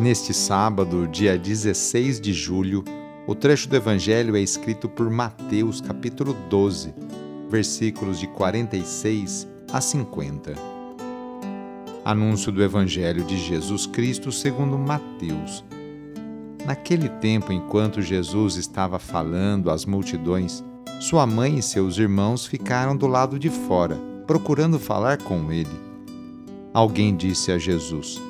Neste sábado, dia 16 de julho, o trecho do Evangelho é escrito por Mateus, capítulo 12, versículos de 46 a 50. Anúncio do Evangelho de Jesus Cristo segundo Mateus Naquele tempo, enquanto Jesus estava falando às multidões, sua mãe e seus irmãos ficaram do lado de fora, procurando falar com ele. Alguém disse a Jesus: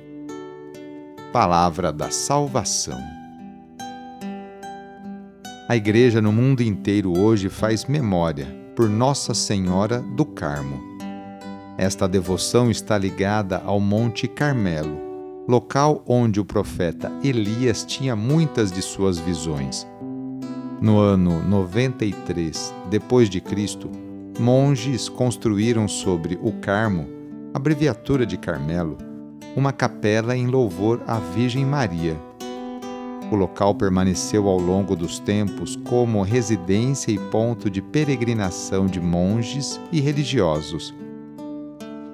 Palavra da Salvação. A Igreja no mundo inteiro hoje faz memória por Nossa Senhora do Carmo. Esta devoção está ligada ao Monte Carmelo local onde o profeta Elias tinha muitas de suas visões. No ano 93 depois de Cristo, monges construíram sobre o Carmo, abreviatura de Carmelo, uma capela em louvor à Virgem Maria. O local permaneceu ao longo dos tempos como residência e ponto de peregrinação de monges e religiosos.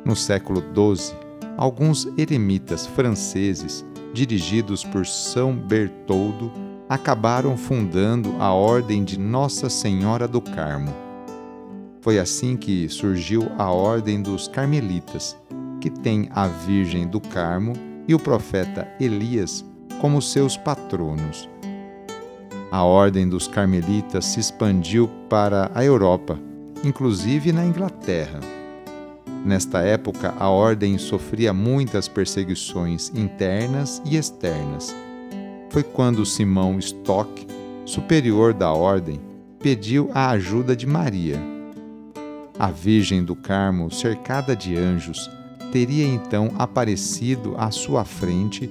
No século XII, alguns eremitas franceses, dirigidos por São Bertoldo, acabaram fundando a Ordem de Nossa Senhora do Carmo. Foi assim que surgiu a Ordem dos Carmelitas, que tem a Virgem do Carmo e o profeta Elias como seus patronos. A Ordem dos Carmelitas se expandiu para a Europa, inclusive na Inglaterra. Nesta época, a ordem sofria muitas perseguições internas e externas. Foi quando Simão Stock, superior da ordem, pediu a ajuda de Maria. A Virgem do Carmo, cercada de anjos, teria então aparecido à sua frente,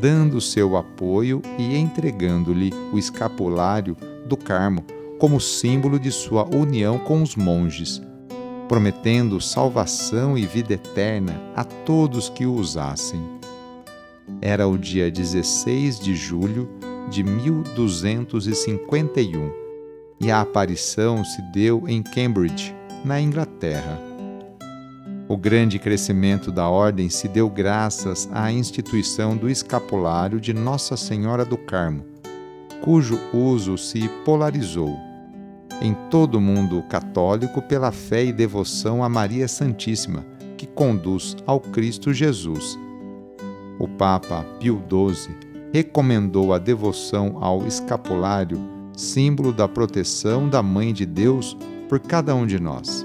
dando seu apoio e entregando-lhe o escapulário do Carmo como símbolo de sua união com os monges prometendo salvação e vida eterna a todos que o usassem. Era o dia 16 de julho de 1251 e a aparição se deu em Cambridge, na Inglaterra. O grande crescimento da ordem se deu graças à instituição do escapulário de Nossa Senhora do Carmo, cujo uso se polarizou em todo o mundo católico pela fé e devoção a Maria Santíssima, que conduz ao Cristo Jesus. O Papa Pio XII recomendou a devoção ao escapulário, símbolo da proteção da Mãe de Deus por cada um de nós.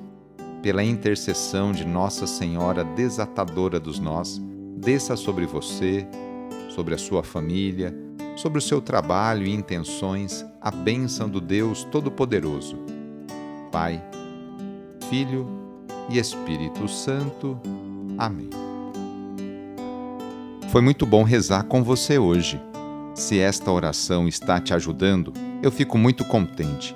Pela intercessão de Nossa Senhora desatadora dos nós, desça sobre você, sobre a sua família, sobre o seu trabalho e intenções, a bênção do Deus Todo-Poderoso. Pai, Filho e Espírito Santo. Amém. Foi muito bom rezar com você hoje. Se esta oração está te ajudando, eu fico muito contente.